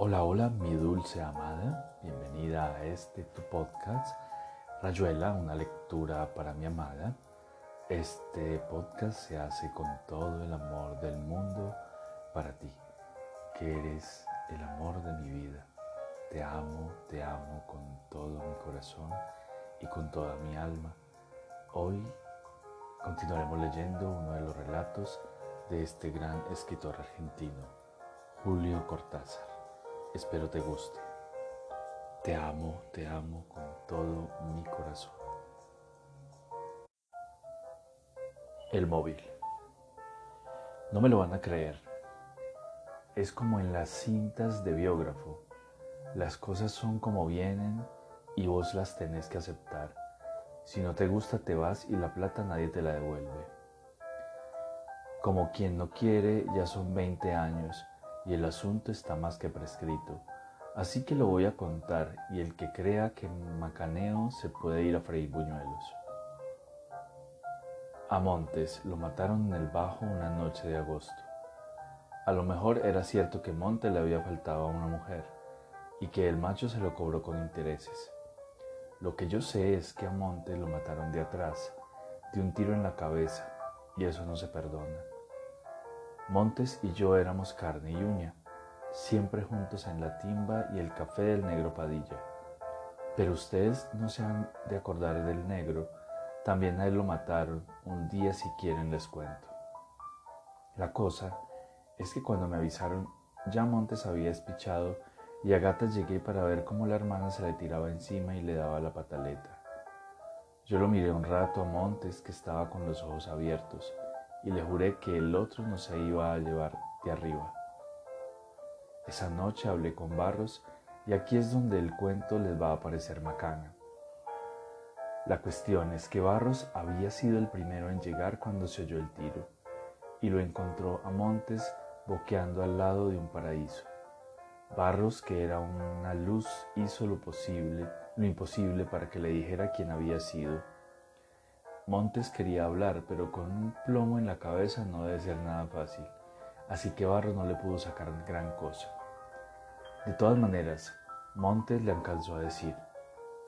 Hola, hola, mi dulce amada. Bienvenida a este tu podcast, Rayuela, una lectura para mi amada. Este podcast se hace con todo el amor del mundo para ti, que eres el amor de mi vida. Te amo, te amo con todo mi corazón y con toda mi alma. Hoy continuaremos leyendo uno de los relatos de este gran escritor argentino, Julio Cortázar. Espero te guste. Te amo, te amo con todo mi corazón. El móvil. No me lo van a creer. Es como en las cintas de biógrafo. Las cosas son como vienen y vos las tenés que aceptar. Si no te gusta te vas y la plata nadie te la devuelve. Como quien no quiere, ya son 20 años y el asunto está más que prescrito. Así que lo voy a contar y el que crea que macaneo se puede ir a freír buñuelos. A Montes lo mataron en el Bajo una noche de agosto. A lo mejor era cierto que Montes le había faltado a una mujer y que el macho se lo cobró con intereses. Lo que yo sé es que a Montes lo mataron de atrás, de un tiro en la cabeza, y eso no se perdona. Montes y yo éramos carne y uña, siempre juntos en la timba y el café del negro Padilla. Pero ustedes no se han de acordar del negro, también a él lo mataron, un día si quieren les cuento. La cosa es que cuando me avisaron ya Montes había espichado y a gatas llegué para ver cómo la hermana se le tiraba encima y le daba la pataleta. Yo lo miré un rato a Montes que estaba con los ojos abiertos y le juré que el otro no se iba a llevar de arriba. Esa noche hablé con Barros y aquí es donde el cuento les va a parecer macana. La cuestión es que Barros había sido el primero en llegar cuando se oyó el tiro y lo encontró a Montes boqueando al lado de un paraíso. Barros, que era una luz, hizo lo posible, lo imposible para que le dijera quién había sido Montes quería hablar, pero con un plomo en la cabeza no debe ser nada fácil, así que Barros no le pudo sacar gran cosa. De todas maneras, Montes le alcanzó a decir,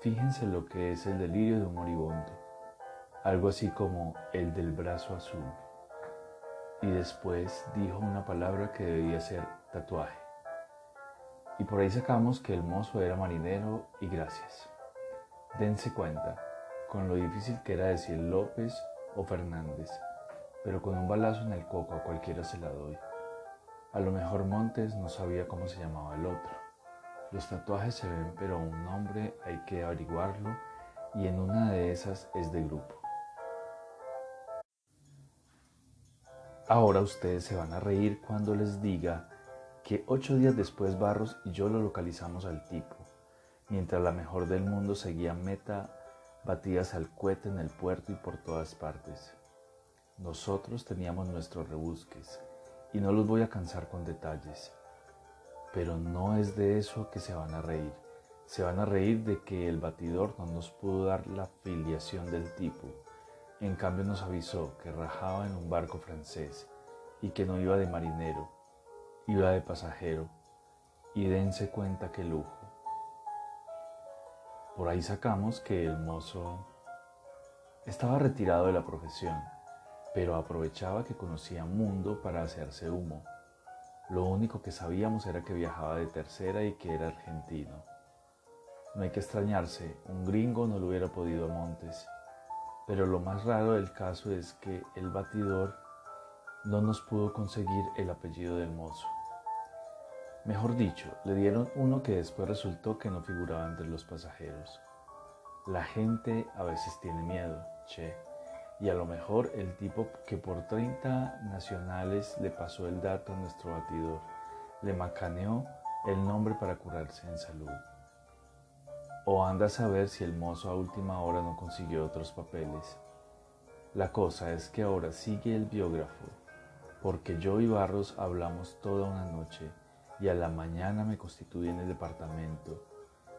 fíjense lo que es el delirio de un moribundo, algo así como el del brazo azul. Y después dijo una palabra que debía ser tatuaje. Y por ahí sacamos que el mozo era marinero y gracias. Dense cuenta, con lo difícil que era decir López o Fernández, pero con un balazo en el coco a cualquiera se la doy. A lo mejor Montes no sabía cómo se llamaba el otro. Los tatuajes se ven, pero un nombre hay que averiguarlo y en una de esas es de grupo. Ahora ustedes se van a reír cuando les diga que ocho días después Barros y yo lo localizamos al tipo, mientras la mejor del mundo seguía meta batidas al cohete en el puerto y por todas partes. Nosotros teníamos nuestros rebusques y no los voy a cansar con detalles. Pero no es de eso que se van a reír. Se van a reír de que el batidor no nos pudo dar la filiación del tipo. En cambio nos avisó que rajaba en un barco francés y que no iba de marinero, iba de pasajero. Y dense cuenta que lujo. Por ahí sacamos que el mozo estaba retirado de la profesión, pero aprovechaba que conocía mundo para hacerse humo. Lo único que sabíamos era que viajaba de tercera y que era argentino. No hay que extrañarse, un gringo no lo hubiera podido a Montes. Pero lo más raro del caso es que el batidor no nos pudo conseguir el apellido del mozo. Mejor dicho, le dieron uno que después resultó que no figuraba entre los pasajeros. La gente a veces tiene miedo, che, y a lo mejor el tipo que por 30 nacionales le pasó el dato a nuestro batidor, le macaneó el nombre para curarse en salud. O anda a saber si el mozo a última hora no consiguió otros papeles. La cosa es que ahora sigue el biógrafo, porque yo y Barros hablamos toda una noche y a la mañana me constituí en el departamento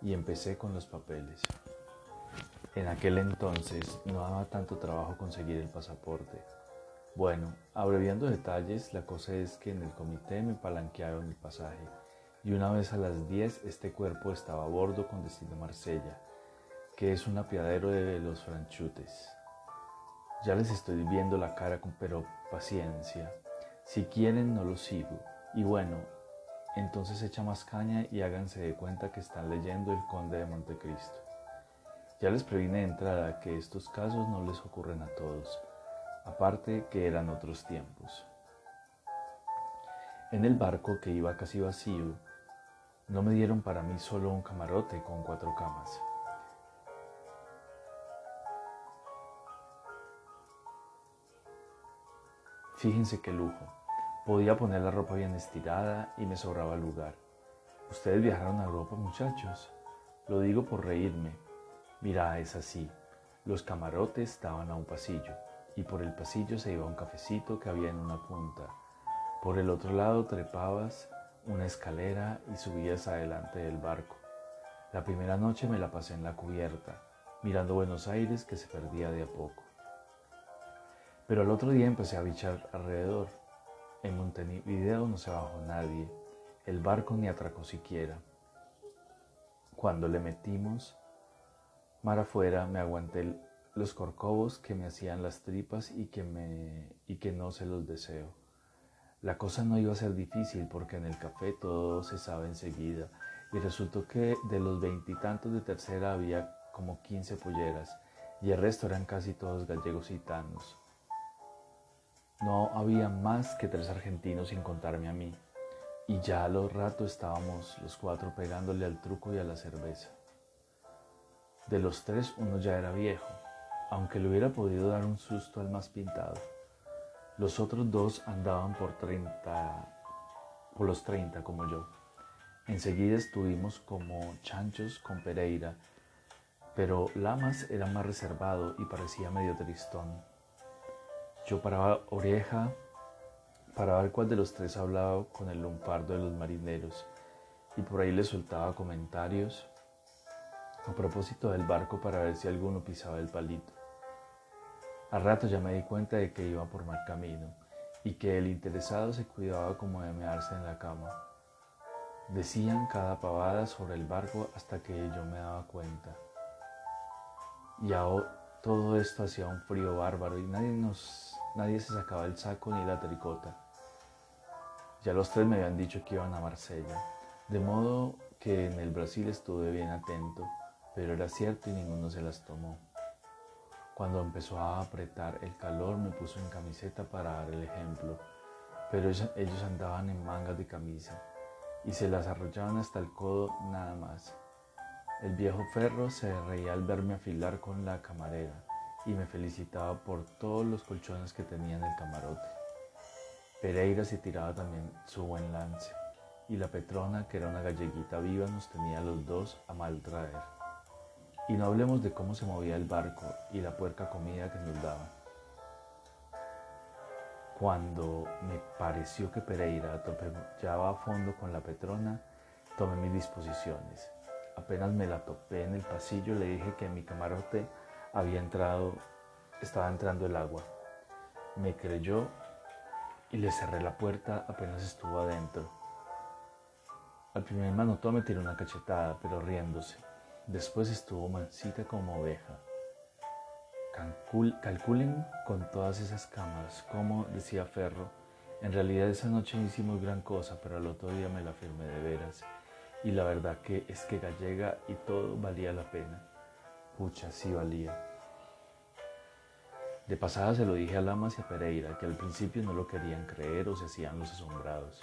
y empecé con los papeles. En aquel entonces no daba tanto trabajo conseguir el pasaporte. Bueno, abreviando detalles, la cosa es que en el comité me palanquearon el pasaje y una vez a las 10 este cuerpo estaba a bordo con destino a Marsella, que es un apiadero de los franchutes. Ya les estoy viendo la cara, pero paciencia. Si quieren, no lo sigo. Y bueno, entonces echa más caña y háganse de cuenta que están leyendo El Conde de Montecristo. Ya les previne de entrada que estos casos no les ocurren a todos, aparte que eran otros tiempos. En el barco, que iba casi vacío, no me dieron para mí solo un camarote con cuatro camas. Fíjense qué lujo. Podía poner la ropa bien estirada y me sobraba lugar. ¿Ustedes viajaron a Europa, muchachos? Lo digo por reírme, Mira, es así. Los camarotes estaban a un pasillo y por el pasillo se iba un cafecito que había en una punta. Por el otro lado trepabas una escalera y subías adelante del barco. La primera noche me la pasé en la cubierta, mirando Buenos Aires que se perdía de a poco. Pero al otro día empecé a bichar alrededor. En Montevideo no se bajó nadie, el barco ni atracó siquiera. Cuando le metimos, Mar afuera me aguanté los corcovos que me hacían las tripas y que, me, y que no se los deseo. La cosa no iba a ser difícil porque en el café todo se sabe enseguida y resultó que de los veintitantos de tercera había como quince polleras y el resto eran casi todos gallegos y tanos. No había más que tres argentinos sin contarme a mí y ya a los ratos estábamos los cuatro pegándole al truco y a la cerveza. De los tres uno ya era viejo, aunque le hubiera podido dar un susto al más pintado. Los otros dos andaban por por los treinta como yo. Enseguida estuvimos como chanchos con Pereira, pero Lamas era más reservado y parecía medio tristón. Yo paraba oreja para ver cuál de los tres hablaba con el lumpardo de los marineros y por ahí le soltaba comentarios a propósito del barco para ver si alguno pisaba el palito. Al rato ya me di cuenta de que iba por mal camino y que el interesado se cuidaba como de mearse en la cama. Decían cada pavada sobre el barco hasta que yo me daba cuenta. Y ahora todo esto hacía un frío bárbaro y nadie, nos, nadie se sacaba el saco ni la tricota. Ya los tres me habían dicho que iban a Marsella, de modo que en el Brasil estuve bien atento pero era cierto y ninguno se las tomó. Cuando empezó a apretar el calor me puso en camiseta para dar el ejemplo, pero ellos andaban en mangas de camisa y se las arrollaban hasta el codo nada más. El viejo Ferro se reía al verme afilar con la camarera y me felicitaba por todos los colchones que tenía en el camarote. Pereira se tiraba también su buen lance y la Petrona, que era una galleguita viva, nos tenía los dos a mal traer. Y no hablemos de cómo se movía el barco y la puerca comida que nos daban. Cuando me pareció que Pereira atropellaba a fondo con la Petrona, tomé mis disposiciones. Apenas me la topé en el pasillo, le dije que en mi camarote había entrado, estaba entrando el agua. Me creyó y le cerré la puerta apenas estuvo adentro. Al primer manotón me tiró una cachetada, pero riéndose. Después estuvo mansita como oveja. calculen con todas esas camas, como decía Ferro, en realidad esa noche hicimos gran cosa, pero al otro día me la firmé de veras. Y la verdad que es que gallega y todo valía la pena. Pucha, sí valía. De pasada se lo dije a Lamas y a Pereira, que al principio no lo querían creer o se hacían los asombrados.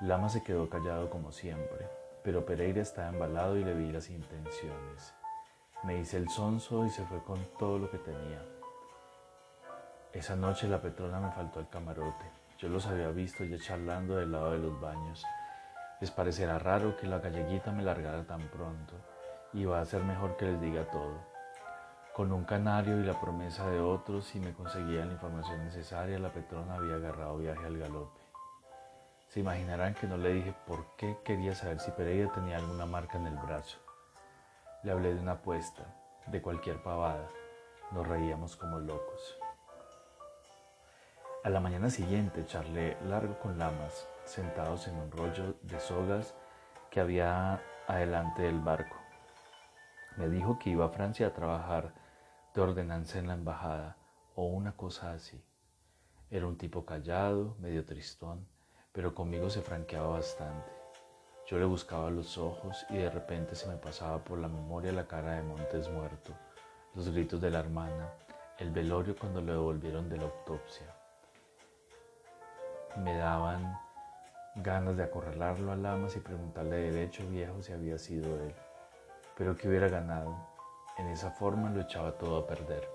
Lamas se quedó callado como siempre pero Pereira estaba embalado y le vi las intenciones. Me hice el sonso y se fue con todo lo que tenía. Esa noche la Petrona me faltó el camarote. Yo los había visto ya charlando del lado de los baños. Les parecerá raro que la galleguita me largara tan pronto y va a ser mejor que les diga todo. Con un canario y la promesa de otros, si me conseguía la información necesaria, la Petrona había agarrado viaje al galope. Se imaginarán que no le dije por qué quería saber si Pereira tenía alguna marca en el brazo. Le hablé de una apuesta, de cualquier pavada. Nos reíamos como locos. A la mañana siguiente charlé largo con Lamas, sentados en un rollo de sogas que había adelante del barco. Me dijo que iba a Francia a trabajar de ordenanza en la embajada o una cosa así. Era un tipo callado, medio tristón, pero conmigo se franqueaba bastante. Yo le buscaba los ojos y de repente se me pasaba por la memoria la cara de Montes muerto, los gritos de la hermana, el velorio cuando lo devolvieron de la autopsia. Me daban ganas de acorralarlo a Lamas y preguntarle derecho viejo si había sido él. Pero que hubiera ganado. En esa forma lo echaba todo a perder.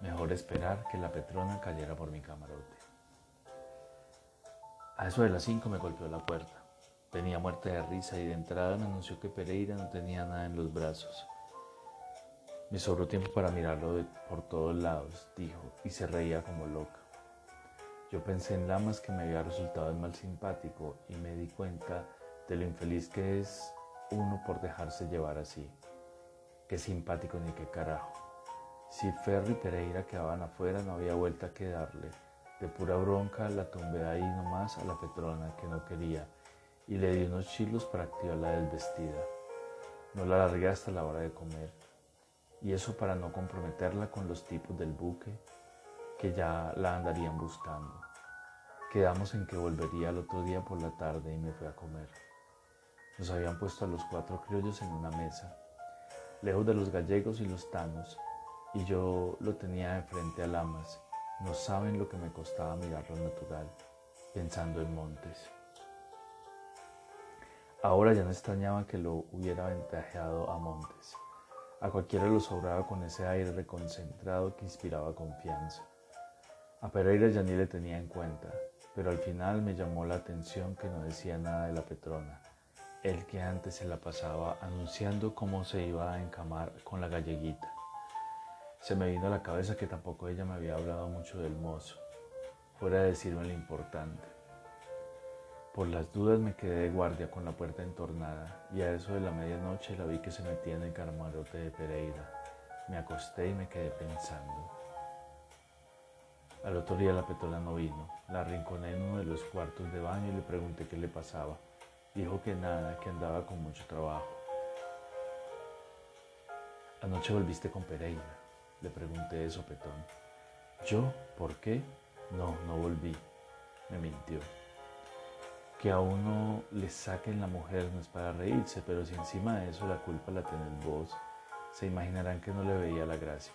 Mejor esperar que la Petrona cayera por mi camarote. A eso de las cinco me golpeó la puerta. Venía muerta de risa y de entrada me anunció que Pereira no tenía nada en los brazos. Me sobró tiempo para mirarlo por todos lados, dijo, y se reía como loca. Yo pensé en Lamas que me había resultado el mal simpático y me di cuenta de lo infeliz que es uno por dejarse llevar así. Qué simpático ni qué carajo. Si Ferro y Pereira quedaban afuera no había vuelta que darle. De pura bronca la tumbé ahí nomás a la Petrona que no quería y le di unos chilos para activarla desvestida. No la largué hasta la hora de comer y eso para no comprometerla con los tipos del buque que ya la andarían buscando. Quedamos en que volvería el otro día por la tarde y me fui a comer. Nos habían puesto a los cuatro criollos en una mesa, lejos de los gallegos y los tanos, y yo lo tenía de frente a Lamas. No saben lo que me costaba mirarlo natural, pensando en Montes. Ahora ya no extrañaba que lo hubiera ventajeado a Montes. A cualquiera lo sobraba con ese aire reconcentrado que inspiraba confianza. A Pereira ya ni le tenía en cuenta, pero al final me llamó la atención que no decía nada de la Petrona, el que antes se la pasaba anunciando cómo se iba a encamar con la galleguita. Se me vino a la cabeza que tampoco ella me había hablado mucho del mozo, fuera de decirme lo importante. Por las dudas me quedé de guardia con la puerta entornada y a eso de la medianoche la vi que se metía en el camarote de Pereira. Me acosté y me quedé pensando. Al otro día la petrola no vino. La arrinconé en uno de los cuartos de baño y le pregunté qué le pasaba. Dijo que nada, que andaba con mucho trabajo. Anoche volviste con Pereira. Le pregunté de sopetón. ¿Yo? ¿Por qué? No, no volví. Me mintió. Que a uno le saquen la mujer no es para reírse, pero si encima de eso la culpa la tenés vos, se imaginarán que no le veía la gracia.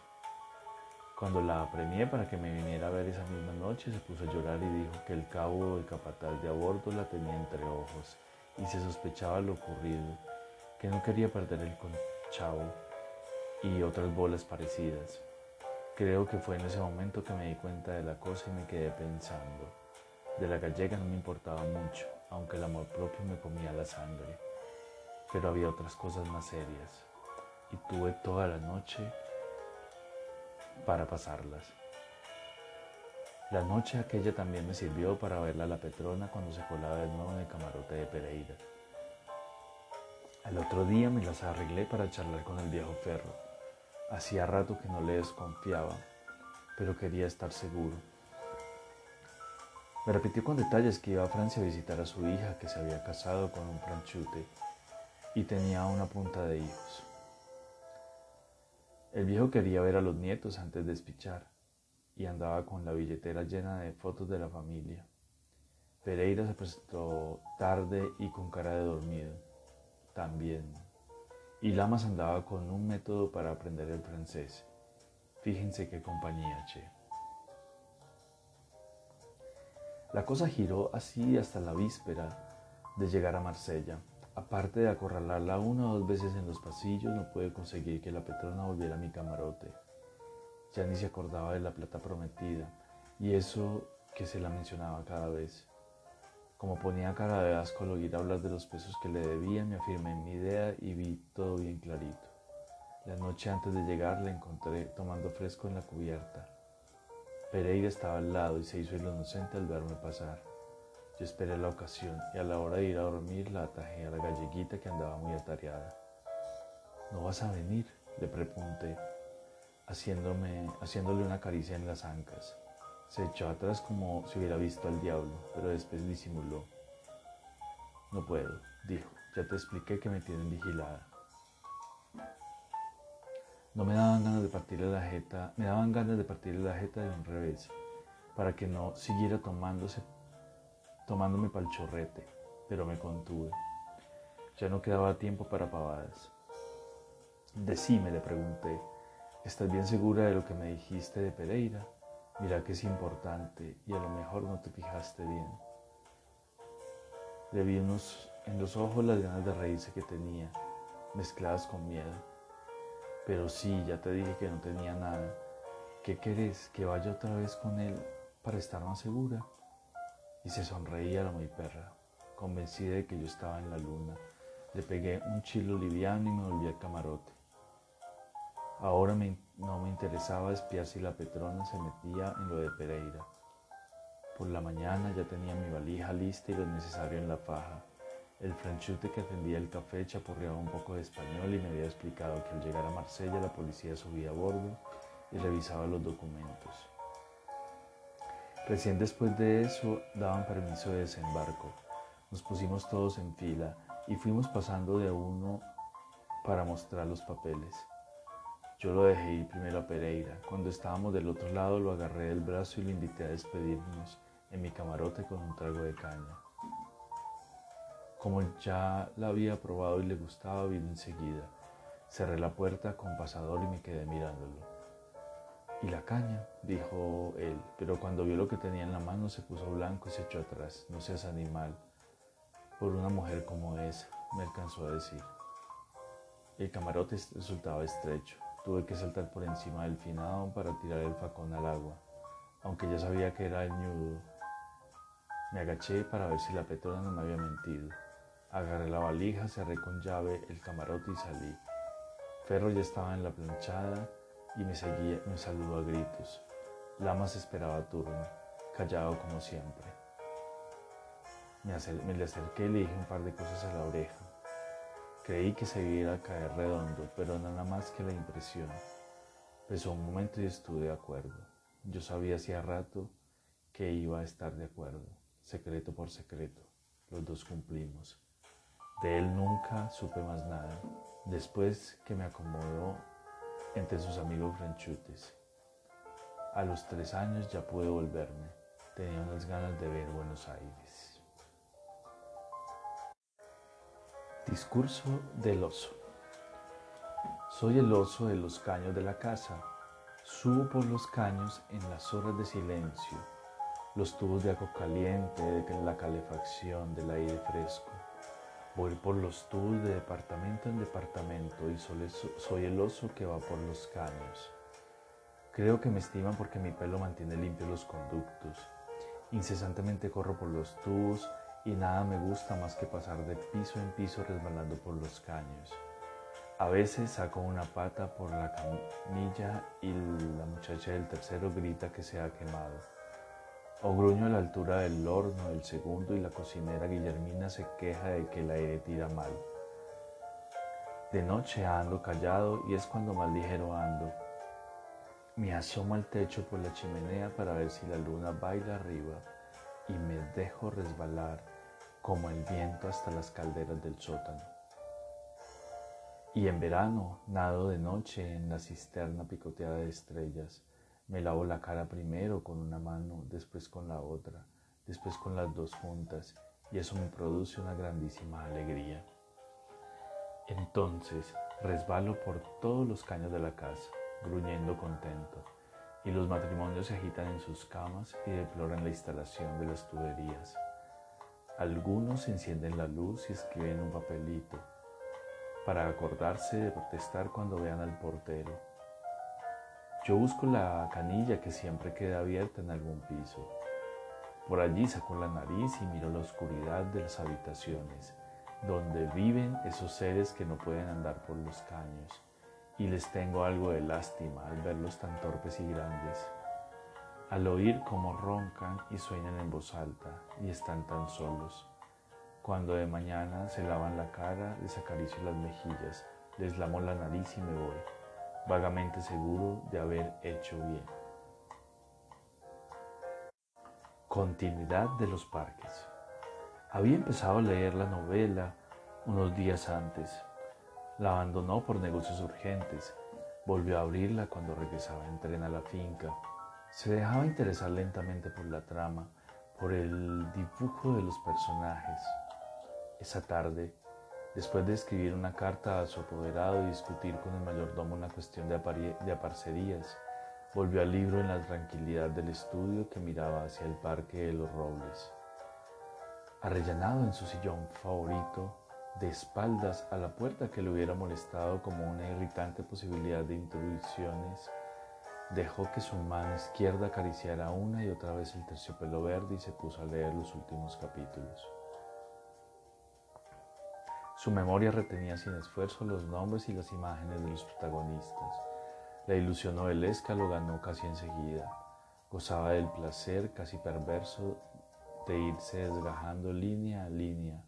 Cuando la apremié para que me viniera a ver esa misma noche, se puso a llorar y dijo que el cabo de capataz de aborto la tenía entre ojos y se sospechaba lo ocurrido, que no quería perder el conchavo y otras bolas parecidas. Creo que fue en ese momento que me di cuenta de la cosa y me quedé pensando. De la gallega no me importaba mucho, aunque el amor propio me comía la sangre. Pero había otras cosas más serias. Y tuve toda la noche para pasarlas. La noche aquella también me sirvió para verla a la Petrona cuando se colaba de nuevo en el camarote de Pereira. Al otro día me las arreglé para charlar con el viejo Ferro. Hacía rato que no le desconfiaba, pero quería estar seguro. Me repitió con detalles que iba a Francia a visitar a su hija que se había casado con un franchute y tenía una punta de hijos. El viejo quería ver a los nietos antes de despichar y andaba con la billetera llena de fotos de la familia. Pereira se presentó tarde y con cara de dormido. También. Y Lamas andaba con un método para aprender el francés. Fíjense qué compañía, che. La cosa giró así hasta la víspera de llegar a Marsella. Aparte de acorralarla una o dos veces en los pasillos, no pude conseguir que la Petrona volviera a mi camarote. Ya ni se acordaba de la plata prometida y eso que se la mencionaba cada vez. Como ponía cara de asco al oír hablar de los pesos que le debía, me afirmé en mi idea y vi todo bien clarito. La noche antes de llegar la encontré tomando fresco en la cubierta. Pereira estaba al lado y se hizo el inocente al verme pasar. Yo esperé la ocasión y a la hora de ir a dormir la atajé a la galleguita que andaba muy atareada. ¿No vas a venir? le pregunté, haciéndome, haciéndole una caricia en las ancas. Se echó atrás como si hubiera visto al diablo, pero después disimuló. No puedo, dijo, Ya te expliqué que me tienen vigilada. No me daban ganas de partirle la jeta, me daban ganas de partirle la jeta de un revés, para que no siguiera tomándose, tomándome pa'l chorrete, pero me contuve. Ya no quedaba tiempo para pavadas. Decime, le pregunté, ¿estás bien segura de lo que me dijiste de Pereira? Mira que es importante y a lo mejor no te fijaste bien. Le vi en los ojos las ganas de reírse que tenía, mezcladas con miedo. Pero sí, ya te dije que no tenía nada. ¿Qué querés? ¿Que vaya otra vez con él para estar más segura? Y se sonreía la muy perra, convencida de que yo estaba en la luna. Le pegué un chilo liviano y me volví al camarote. Ahora no me interesaba espiar si la Petrona se metía en lo de Pereira. Por la mañana ya tenía mi valija lista y lo necesario en la faja. El franchute que atendía el café chapurreaba un poco de español y me había explicado que al llegar a Marsella la policía subía a bordo y revisaba los documentos. Recién después de eso daban permiso de desembarco. Nos pusimos todos en fila y fuimos pasando de uno para mostrar los papeles. Yo lo dejé ir primero a Pereira. Cuando estábamos del otro lado lo agarré del brazo y lo invité a despedirnos en mi camarote con un trago de caña. Como ya la había probado y le gustaba, vino enseguida. Cerré la puerta con pasador y me quedé mirándolo. ¿Y la caña? dijo él, pero cuando vio lo que tenía en la mano se puso blanco y se echó atrás. No seas animal. Por una mujer como esa, me alcanzó a decir. El camarote resultaba estrecho. Tuve que saltar por encima del finado para tirar el facón al agua, aunque ya sabía que era el ñudo. Me agaché para ver si la petrona no me había mentido. Agarré la valija, cerré con llave el camarote y salí. Ferro ya estaba en la planchada y me seguía, me saludó a gritos. Lamas esperaba turno, callado como siempre. Me, le acerqué y le dije un par de cosas a la oreja. Creí que se iba a caer redondo, pero nada más que la impresión. Pesó un momento y estuve de acuerdo. Yo sabía hacía rato que iba a estar de acuerdo, secreto por secreto. Los dos cumplimos. De él nunca supe más nada, después que me acomodó entre sus amigos franchutes. A los tres años ya pude volverme. Tenía unas ganas de ver Buenos Aires. Discurso del oso. Soy el oso de los caños de la casa. Subo por los caños en las horas de silencio, los tubos de agua caliente, de la calefacción, del aire fresco. Voy por los tubos de departamento en departamento y soy el oso que va por los caños. Creo que me estiman porque mi pelo mantiene limpios los conductos. Incesantemente corro por los tubos y nada me gusta más que pasar de piso en piso resbalando por los caños. A veces saco una pata por la camilla y la muchacha del tercero grita que se ha quemado. O gruño a la altura del horno del segundo y la cocinera Guillermina se queja de que el aire tira mal. De noche ando callado y es cuando más ligero ando. Me asomo al techo por la chimenea para ver si la luna baila arriba y me dejo resbalar como el viento hasta las calderas del sótano. Y en verano nado de noche en la cisterna picoteada de estrellas me lavo la cara primero con una mano, después con la otra, después con las dos juntas, y eso me produce una grandísima alegría. Entonces resbalo por todos los caños de la casa, gruñendo contento, y los matrimonios se agitan en sus camas y deploran la instalación de las tuberías. Algunos encienden la luz y escriben un papelito para acordarse de protestar cuando vean al portero yo busco la canilla que siempre queda abierta en algún piso. Por allí saco la nariz y miro la oscuridad de las habitaciones, donde viven esos seres que no pueden andar por los caños, y les tengo algo de lástima al verlos tan torpes y grandes, al oír cómo roncan y sueñan en voz alta y están tan solos. Cuando de mañana se lavan la cara, les acaricio las mejillas, les lamo la nariz y me voy vagamente seguro de haber hecho bien. Continuidad de los parques. Había empezado a leer la novela unos días antes. La abandonó por negocios urgentes. Volvió a abrirla cuando regresaba en tren a la finca. Se dejaba interesar lentamente por la trama, por el dibujo de los personajes. Esa tarde, después de escribir una carta a su apoderado y discutir con el mayordomo una cuestión de, de aparcerías, volvió al libro en la tranquilidad del estudio que miraba hacia el parque de los robles. Arrellanado en su sillón favorito, de espaldas a la puerta que le hubiera molestado como una irritante posibilidad de intrusiones, dejó que su mano izquierda acariciara una y otra vez el terciopelo verde y se puso a leer los últimos capítulos. Su memoria retenía sin esfuerzo los nombres y las imágenes de los protagonistas. La ilusión novelesca lo ganó casi enseguida. Gozaba del placer casi perverso de irse desgajando línea a línea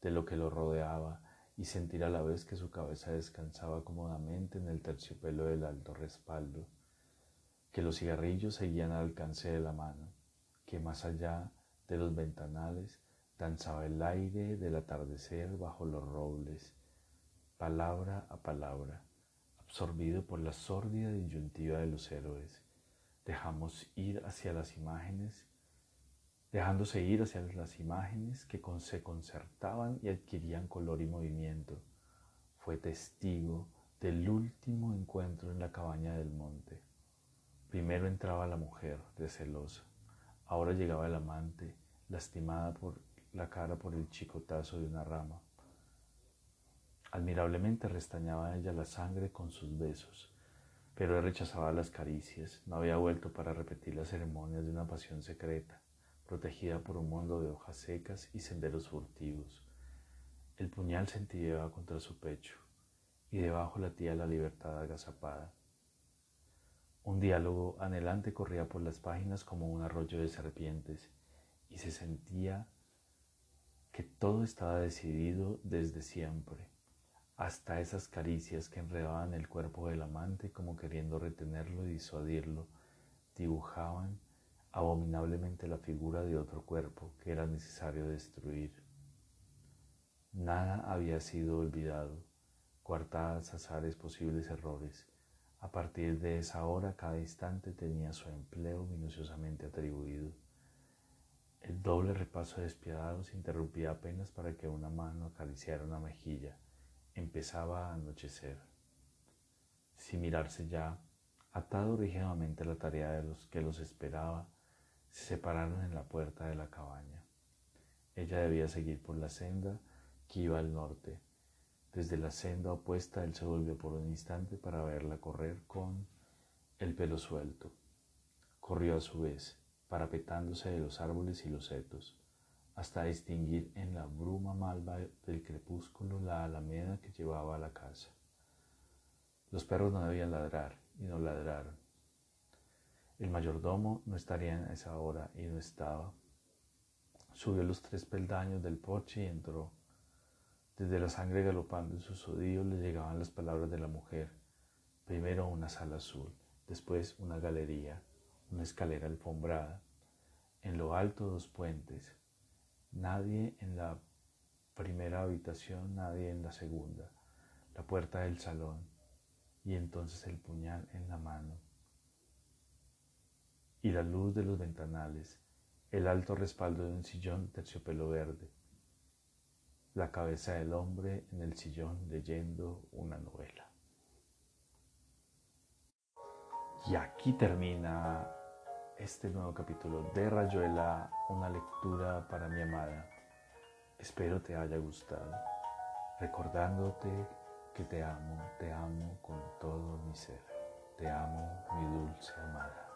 de lo que lo rodeaba y sentir a la vez que su cabeza descansaba cómodamente en el terciopelo del alto respaldo, que los cigarrillos seguían al alcance de la mano, que más allá de los ventanales danzaba el aire del atardecer bajo los robles, palabra a palabra, absorbido por la sórdida disyuntiva de los héroes. Dejamos ir hacia las imágenes dejándose ir hacia las imágenes que se concertaban y adquirían color y movimiento. Fue testigo del último encuentro en la cabaña del monte. Primero entraba la mujer, recelosa. Ahora llegaba el amante, lastimada por la cara por el chicotazo de una rama. Admirablemente restañaba ella la sangre con sus besos, pero rechazaba las caricias, no había vuelto para repetir las ceremonias de una pasión secreta protegida por un mundo de hojas secas y senderos furtivos. El puñal se contra su pecho y debajo latía la libertad agazapada. Un diálogo anhelante corría por las páginas como un arroyo de serpientes y se sentía que todo estaba decidido desde siempre, hasta esas caricias que enredaban el cuerpo del amante como queriendo retenerlo y disuadirlo, dibujaban abominablemente la figura de otro cuerpo que era necesario destruir. Nada había sido olvidado, coartadas azares posibles errores. A partir de esa hora cada instante tenía su empleo minuciosamente atribuido. El doble repaso despiadado se interrumpía apenas para que una mano acariciara una mejilla. Empezaba a anochecer. Sin mirarse ya, atado rígidamente a la tarea de los que los esperaba, se separaron en la puerta de la cabaña. Ella debía seguir por la senda que iba al norte. Desde la senda opuesta él se volvió por un instante para verla correr con el pelo suelto. Corrió a su vez, parapetándose de los árboles y los setos, hasta distinguir en la bruma malva del crepúsculo la alameda que llevaba a la casa. Los perros no debían ladrar y no ladraron. El mayordomo no estaría en esa hora y no estaba. Subió los tres peldaños del porche y entró. Desde la sangre galopando en sus oídos le llegaban las palabras de la mujer. Primero una sala azul, después una galería, una escalera alfombrada. En lo alto dos puentes. Nadie en la primera habitación, nadie en la segunda. La puerta del salón y entonces el puñal en la mano y la luz de los ventanales, el alto respaldo de un sillón terciopelo verde, la cabeza del hombre en el sillón leyendo una novela. Y aquí termina este nuevo capítulo de Rayuela, una lectura para mi amada. Espero te haya gustado, recordándote que te amo, te amo con todo mi ser, te amo mi dulce amada.